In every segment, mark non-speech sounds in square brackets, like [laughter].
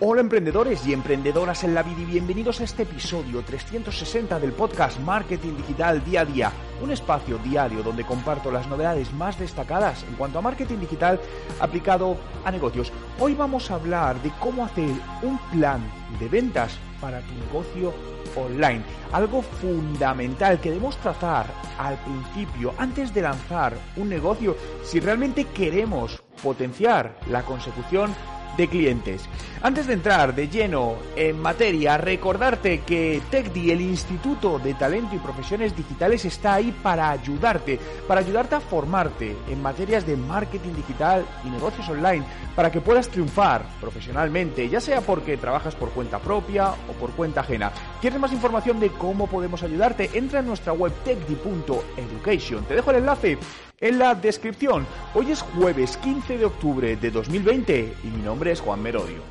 Hola emprendedores y emprendedoras en la vida y bienvenidos a este episodio 360 del podcast Marketing Digital Día a Día, un espacio diario donde comparto las novedades más destacadas en cuanto a marketing digital aplicado a negocios. Hoy vamos a hablar de cómo hacer un plan de ventas para tu negocio online, algo fundamental que debemos trazar al principio antes de lanzar un negocio si realmente queremos potenciar la consecución de clientes. Antes de entrar de lleno en materia, recordarte que TechDi, el Instituto de Talento y Profesiones Digitales, está ahí para ayudarte, para ayudarte a formarte en materias de marketing digital y negocios online, para que puedas triunfar profesionalmente, ya sea porque trabajas por cuenta propia o por cuenta ajena. ¿Quieres más información de cómo podemos ayudarte? Entra en nuestra web techdi.education. Te dejo el enlace en la descripción. Hoy es jueves 15 de octubre de 2020 y mi nombre es Juan Merodio.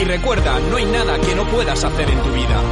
Y recuerda, no hay nada que no puedas hacer en tu vida.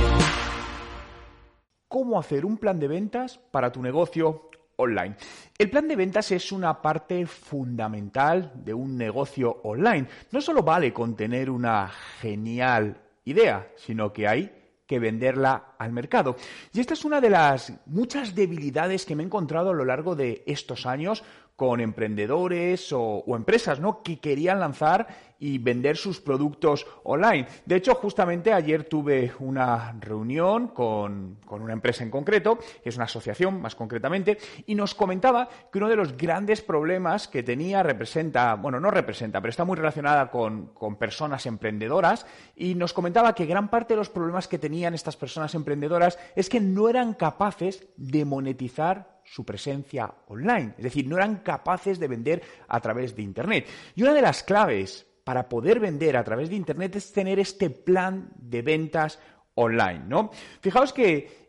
¿Cómo hacer un plan de ventas para tu negocio online. El plan de ventas es una parte fundamental de un negocio online. No solo vale con tener una genial idea, sino que hay que venderla al mercado. Y esta es una de las muchas debilidades que me he encontrado a lo largo de estos años con emprendedores o, empresas ¿no? que querían lanzar y vender sus productos online. De hecho, justamente ayer tuve una reunión con, con, una empresa en concreto, que es una asociación más concretamente, y nos comentaba que uno de los grandes problemas que tenía representa, bueno, no representa, pero está muy relacionada con, con personas emprendedoras, y nos comentaba que gran parte de los problemas que tenían estas personas emprendedoras es que no eran capaces de monetizar su presencia online. Es decir, no eran capaces de vender a través de Internet. Y una de las claves para poder vender a través de Internet es tener este plan de ventas online, ¿no? Fijaos que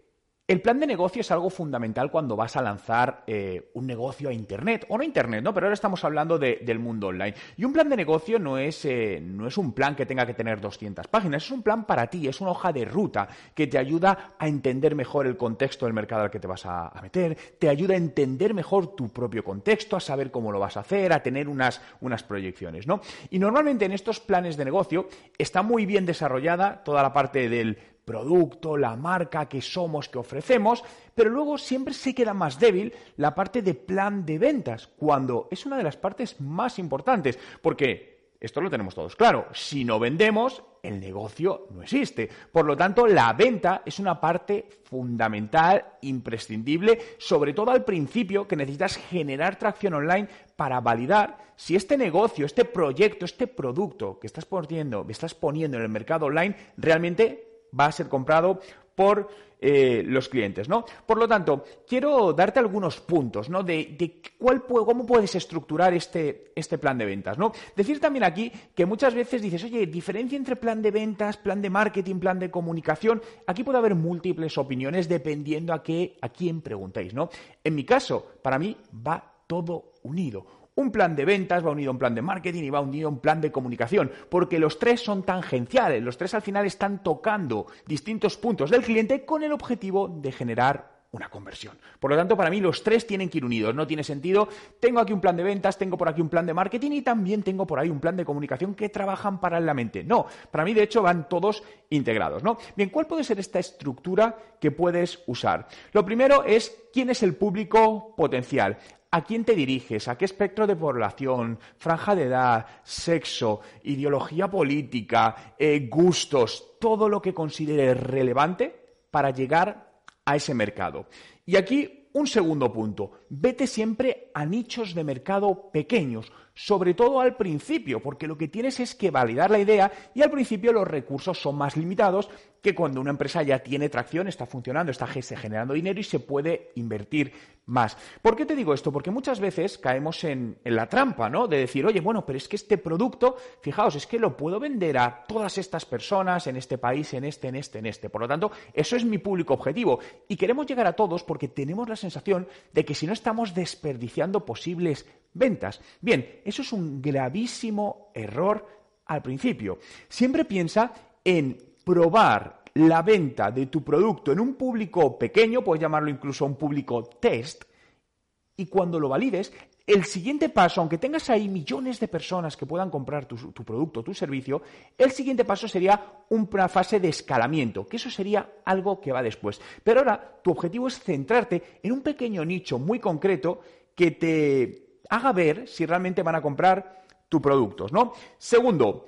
el plan de negocio es algo fundamental cuando vas a lanzar eh, un negocio a Internet, o no Internet, ¿no? Pero ahora estamos hablando del mundo online. Y un plan de negocio no es, eh, no es un plan que tenga que tener 200 páginas, es un plan para ti, es una hoja de ruta que te ayuda a entender mejor el contexto del mercado al que te vas a, a meter, te ayuda a entender mejor tu propio contexto, a saber cómo lo vas a hacer, a tener unas, unas proyecciones, ¿no? Y normalmente en estos planes de negocio está muy bien desarrollada toda la parte del producto, la marca que somos, que ofrecemos, pero luego siempre se queda más débil la parte de plan de ventas, cuando es una de las partes más importantes, porque esto lo tenemos todos claro, si no vendemos, el negocio no existe. Por lo tanto, la venta es una parte fundamental, imprescindible, sobre todo al principio que necesitas generar tracción online para validar si este negocio, este proyecto, este producto que estás poniendo, estás poniendo en el mercado online realmente va a ser comprado por eh, los clientes, ¿no? Por lo tanto, quiero darte algunos puntos, ¿no? De, cuál, cómo puedes estructurar este, este plan de ventas, ¿no? Decir también aquí que muchas veces dices, oye, diferencia entre plan de ventas, plan de marketing, plan de comunicación. Aquí puede haber múltiples opiniones dependiendo a, qué, a quién preguntéis, ¿no? En mi caso, para mí va todo unido. Un plan de ventas va unido a un plan de marketing y va unido a un plan de comunicación, porque los tres son tangenciales, los tres al final están tocando distintos puntos del cliente con el objetivo de generar una conversión. Por lo tanto, para mí los tres tienen que ir unidos. No tiene sentido, tengo aquí un plan de ventas, tengo por aquí un plan de marketing y también tengo por ahí un plan de comunicación que trabajan paralelamente. No, para mí de hecho van todos integrados, ¿no? Bien, ¿cuál puede ser esta estructura que puedes usar? Lo primero es quién es el público potencial. ¿A quién te diriges? ¿A qué espectro de población? ¿Franja de edad? ¿Sexo? ¿Ideología política? Eh, ¿Gustos? Todo lo que consideres relevante para llegar a ese mercado. Y aquí un segundo punto. Vete siempre a nichos de mercado pequeños, sobre todo al principio, porque lo que tienes es que validar la idea y al principio los recursos son más limitados que cuando una empresa ya tiene tracción, está funcionando, está generando dinero y se puede invertir más. ¿Por qué te digo esto? Porque muchas veces caemos en, la trampa, ¿no? De decir, oye, bueno, pero es que este producto, fijaos, es que lo puedo vender a todas estas personas en este país, en este, en este, en este. Por lo tanto, eso es mi público objetivo. Y queremos llegar a todos porque tenemos la sensación de que si no estamos desperdiciando posibles ventas. Bien, eso es un gravísimo error al principio. Siempre piensa en probar la venta de tu producto en un público pequeño, puedes llamarlo incluso un público test, y cuando lo valides, el siguiente paso, aunque tengas ahí millones de personas que puedan comprar tu, producto, tu servicio, el siguiente paso sería una fase de escalamiento, que eso sería algo que va después. Pero ahora tu objetivo es centrarte en un pequeño nicho muy concreto que te haga ver si realmente van a comprar tu producto, ¿no? Segundo,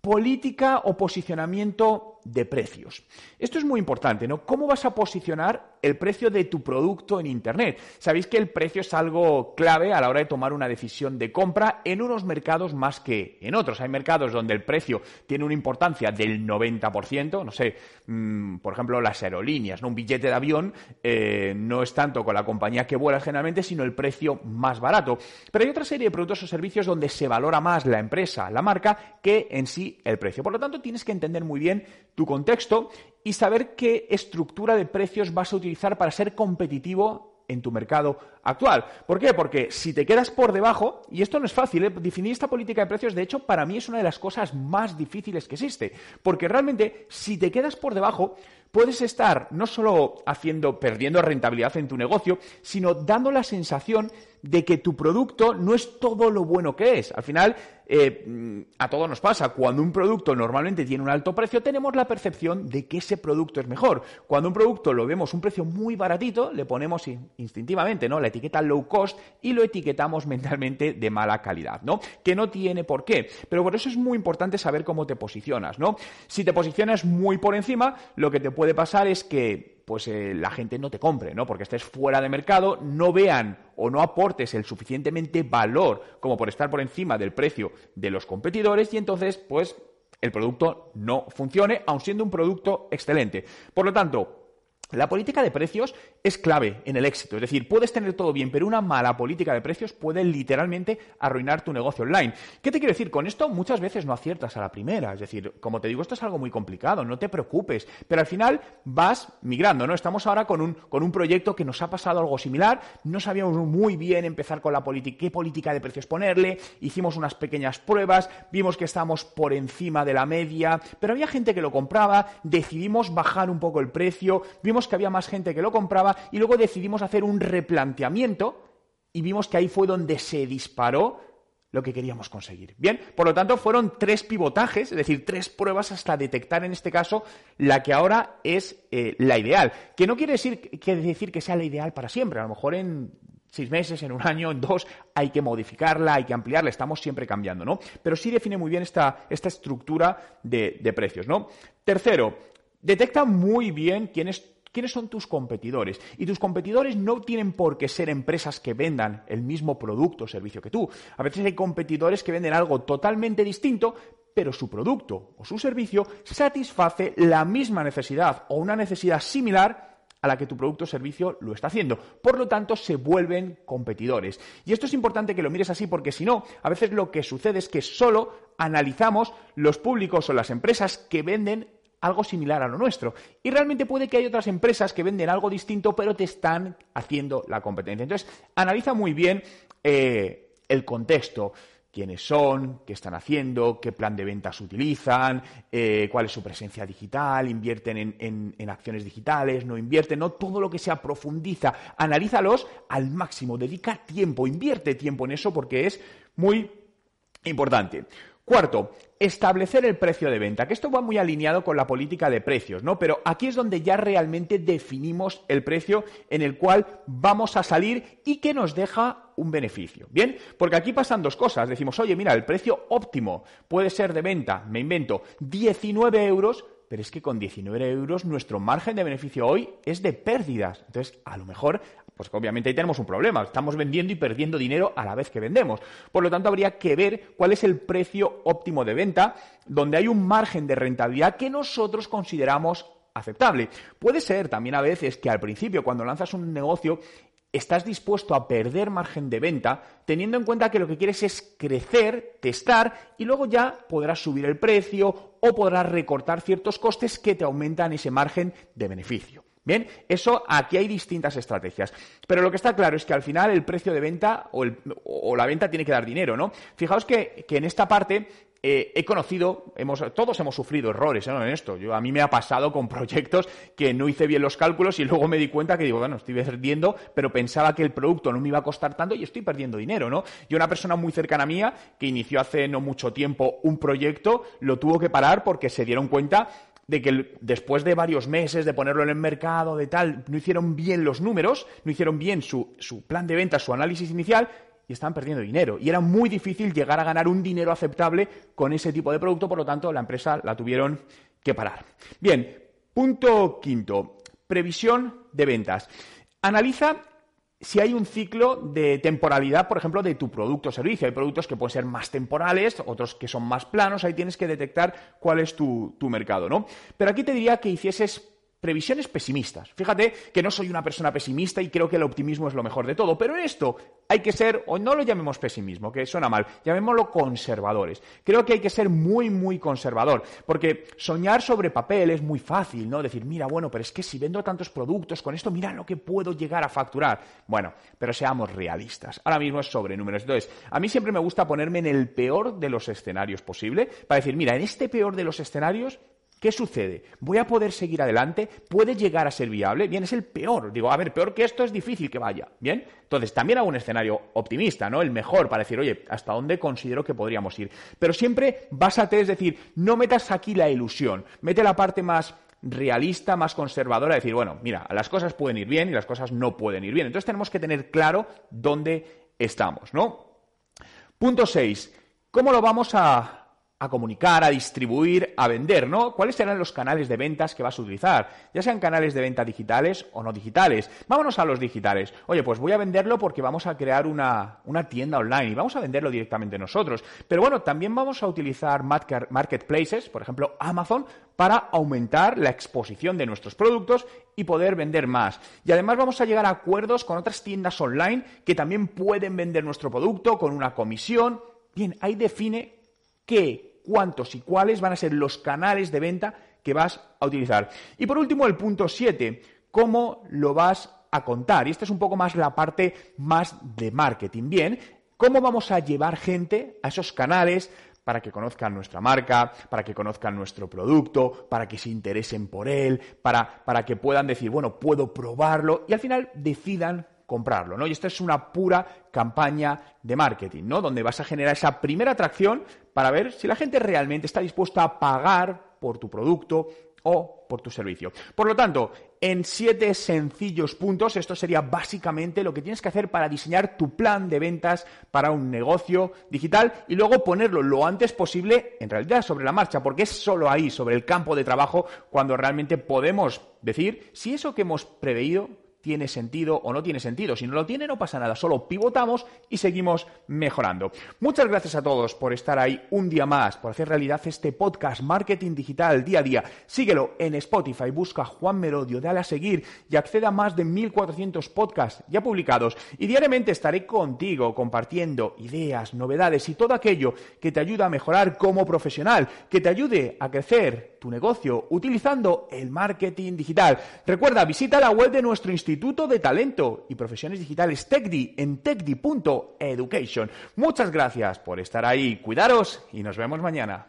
política o posicionamiento de precios. Esto es muy importante, ¿no? ¿Cómo vas a posicionar el precio de tu producto en Internet? Sabéis que el precio es algo clave a la hora de tomar una decisión de compra en unos mercados más que en otros. Hay mercados donde el precio tiene una importancia del 90%, no sé, mm, por ejemplo, las aerolíneas, ¿no? Un billete de avión eh, no es tanto con la compañía que vuela generalmente, sino el precio más barato. Pero hay otra serie de productos o servicios donde se valora más la empresa, la marca, que en sí el precio. Por lo tanto, tienes que entender muy bien tu contexto y saber qué estructura de precios vas a utilizar para ser competitivo en tu mercado actual. ¿Por qué? Porque si te quedas por debajo, y esto no es fácil, ¿eh? definir esta política de precios, de hecho, para mí es una de las cosas más difíciles que existe. Porque realmente, si te quedas por debajo, puedes estar no solo haciendo, perdiendo rentabilidad en tu negocio, sino dando la sensación de que tu producto no es todo lo bueno que es. Al final, eh, a todos nos pasa, cuando un producto normalmente tiene un alto precio, tenemos la percepción de que ese producto es mejor. Cuando un producto lo vemos un precio muy baratito, le ponemos instintivamente ¿no? la etiqueta low cost y lo etiquetamos [laughs] mentalmente de mala calidad, ¿no? Que no tiene por qué. Pero por eso es muy importante saber cómo te posicionas, ¿no? Si te posicionas muy por encima, lo que te puede pasar es que pues eh, la gente no te compre, ¿no? Porque estés fuera de mercado, no vean o no aportes el suficientemente valor como por estar por encima del precio de los competidores y entonces, pues, el producto no funcione, aun siendo un producto excelente. Por lo tanto, la política de precios es clave en el éxito. Es decir, puedes tener todo bien, pero una mala política de precios puede literalmente arruinar tu negocio online. ¿Qué te quiero decir? Con esto muchas veces no aciertas a la primera. Es decir, como te digo, esto es algo muy complicado, no te preocupes. Pero al final vas migrando, ¿no? Estamos ahora con un, con un proyecto que nos ha pasado algo similar. No sabíamos muy bien empezar con la política, qué política de precios ponerle. Hicimos unas pequeñas pruebas, vimos que estábamos por encima de la media, pero había gente que lo compraba, decidimos bajar un poco el precio, vimos que había más gente que lo compraba y luego decidimos hacer un replanteamiento y vimos que ahí fue donde se disparó lo que queríamos conseguir. Bien, por lo tanto fueron tres pivotajes, es decir, tres pruebas hasta detectar en este caso la que ahora es eh, la ideal. Que no quiere decir, quiere decir que sea la ideal para siempre. A lo mejor en seis meses, en un año, en dos, hay que modificarla, hay que ampliarla, estamos siempre cambiando, ¿no? Pero sí define muy bien esta, esta estructura de, de precios, ¿no? Tercero, detecta muy bien quién es ¿Quiénes son tus competidores? Y tus competidores no tienen por qué ser empresas que vendan el mismo producto o servicio que tú. A veces hay competidores que venden algo totalmente distinto, pero su producto o su servicio satisface la misma necesidad o una necesidad similar a la que tu producto o servicio lo está haciendo. Por lo tanto, se vuelven competidores. Y esto es importante que lo mires así porque si no, a veces lo que sucede es que solo analizamos los públicos o las empresas que venden algo similar a lo nuestro. Y realmente puede que hay otras empresas que venden algo distinto, pero te están haciendo la competencia. Entonces, analiza muy bien eh, el contexto. Quiénes son, qué están haciendo, qué plan de ventas utilizan, eh, cuál es su presencia digital, invierten en, en, acciones digitales, no invierten, no todo lo que sea profundiza, analízalos al máximo, dedica tiempo, invierte tiempo en eso porque es muy importante. Cuarto, establecer el precio de venta, que esto va muy alineado con la política de precios, ¿no? Pero aquí es donde ya realmente definimos el precio en el cual vamos a salir y que nos deja un beneficio. ¿Bien? Porque aquí pasan dos cosas. Decimos, oye, mira, el precio óptimo puede ser de venta, me invento, 19 euros, pero es que con 19 euros nuestro margen de beneficio hoy es de pérdidas. Entonces, a lo mejor pues obviamente ahí tenemos un problema. Estamos vendiendo y perdiendo dinero a la vez que vendemos. Por lo tanto, habría que ver cuál es el precio óptimo de venta, donde hay un margen de rentabilidad que nosotros consideramos aceptable. Puede ser también a veces que al principio, cuando lanzas un negocio, estás dispuesto a perder margen de venta, teniendo en cuenta que lo que quieres es crecer, testar y luego ya podrás subir el precio o podrás recortar ciertos costes que te aumentan ese margen de beneficio. Bien, eso aquí hay distintas estrategias. Pero lo que está claro es que al final el precio de venta o, la venta tiene que dar dinero, ¿no? Fijaos que, en esta parte eh, he conocido, hemos, todos hemos sufrido errores en esto. Yo, a mí me ha pasado con proyectos que no hice bien los cálculos y luego me di cuenta que digo, bueno, estoy perdiendo, pero pensaba que el producto no me iba a costar tanto y estoy perdiendo dinero, ¿no? Y una persona muy cercana a mía que inició hace no mucho tiempo un proyecto, lo tuvo que parar porque se dieron cuenta de que después de varios meses de ponerlo en el mercado, de tal, no hicieron bien los números, no hicieron bien su, su plan de ventas, su análisis inicial y estaban perdiendo dinero. Y era muy difícil llegar a ganar un dinero aceptable con ese tipo de producto, por lo tanto, la empresa la tuvieron que parar. Bien, punto quinto, previsión de ventas. Analiza si hay un ciclo de temporalidad, por ejemplo, de tu producto o servicio. Hay productos que pueden ser más temporales, otros que son más planos, ahí tienes que detectar cuál es tu, mercado, ¿no? Pero aquí te diría que hicieses previsiones pesimistas. Fíjate que no soy una persona pesimista y creo que el optimismo es lo mejor de todo, pero en esto hay que ser, o no lo llamemos pesimismo, que suena mal, llamémoslo conservadores. Creo que hay que ser muy, muy conservador, porque soñar sobre papel es muy fácil, ¿no? Decir, mira, bueno, pero es que si vendo tantos productos con esto, mira lo que puedo llegar a facturar. Bueno, pero seamos realistas. Ahora mismo es sobre números. Entonces, a mí siempre me gusta ponerme en el peor de los escenarios posible, para decir, mira, en este peor de los escenarios, ¿Qué sucede? ¿Voy a poder seguir adelante? ¿Puede llegar a ser viable? Bien, es el peor. Digo, a ver, peor que esto es difícil que vaya. Bien, entonces también hago un escenario optimista, ¿no? El mejor para decir, oye, ¿hasta dónde considero que podríamos ir? Pero siempre básate, es decir, no metas aquí la ilusión. Mete la parte más realista, más conservadora, decir, bueno, mira, las cosas pueden ir bien y las cosas no pueden ir bien. Entonces tenemos que tener claro dónde estamos, ¿no? Punto 6. ¿Cómo lo vamos a, a comunicar, a distribuir, a vender, ¿no? ¿Cuáles serán los canales de ventas que vas a utilizar? Ya sean canales de venta digitales o no digitales. Vámonos a los digitales. Oye, pues voy a venderlo porque vamos a crear una, una tienda online y vamos a venderlo directamente nosotros. Pero bueno, también vamos a utilizar marketplaces, por ejemplo Amazon, para aumentar la exposición de nuestros productos y poder vender más. Y además vamos a llegar a acuerdos con otras tiendas online que también pueden vender nuestro producto con una comisión. Bien, ahí define qué cuántos y cuáles van a ser los canales de venta que vas a utilizar. Y por último, el punto 7, cómo lo vas a contar. Y esta es un poco más la parte más de marketing. Bien, cómo vamos a llevar gente a esos canales para que conozcan nuestra marca, para que conozcan nuestro producto, para que se interesen por él, para, para que puedan decir, bueno, puedo probarlo y al final decidan comprarlo, ¿no? Y esta es una pura campaña de marketing, ¿no? Donde vas a generar esa primera atracción para ver si la gente realmente está dispuesta a pagar por tu producto o por tu servicio. Por lo tanto, en siete sencillos puntos, esto sería básicamente lo que tienes que hacer para diseñar tu plan de ventas para un negocio digital y luego ponerlo lo antes posible, en realidad sobre la marcha, porque es solo ahí, sobre el campo de trabajo, cuando realmente podemos decir si eso que hemos preveído tiene sentido o no tiene sentido. Si no lo tiene, no pasa nada, solo pivotamos y seguimos mejorando. Muchas gracias a todos por estar ahí un día más, por hacer realidad este podcast Marketing Digital día a día. Síguelo en Spotify, busca Juan Merodio, dale a seguir y acceda a más de 1400 podcasts ya publicados. Y diariamente estaré contigo compartiendo ideas, novedades y todo aquello que te ayuda a mejorar como profesional, que te ayude a crecer tu negocio utilizando el marketing digital. Recuerda, visita la web de nuestro Instituto de Talento y Profesiones Digitales TechDi en techdi.education. Muchas gracias por estar ahí, cuidaros y nos vemos mañana.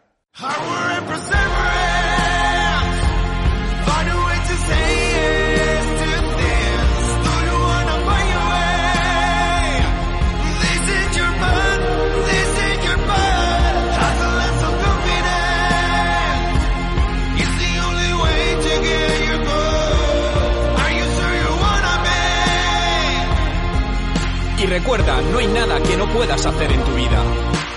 Puedas hacer en tu vida.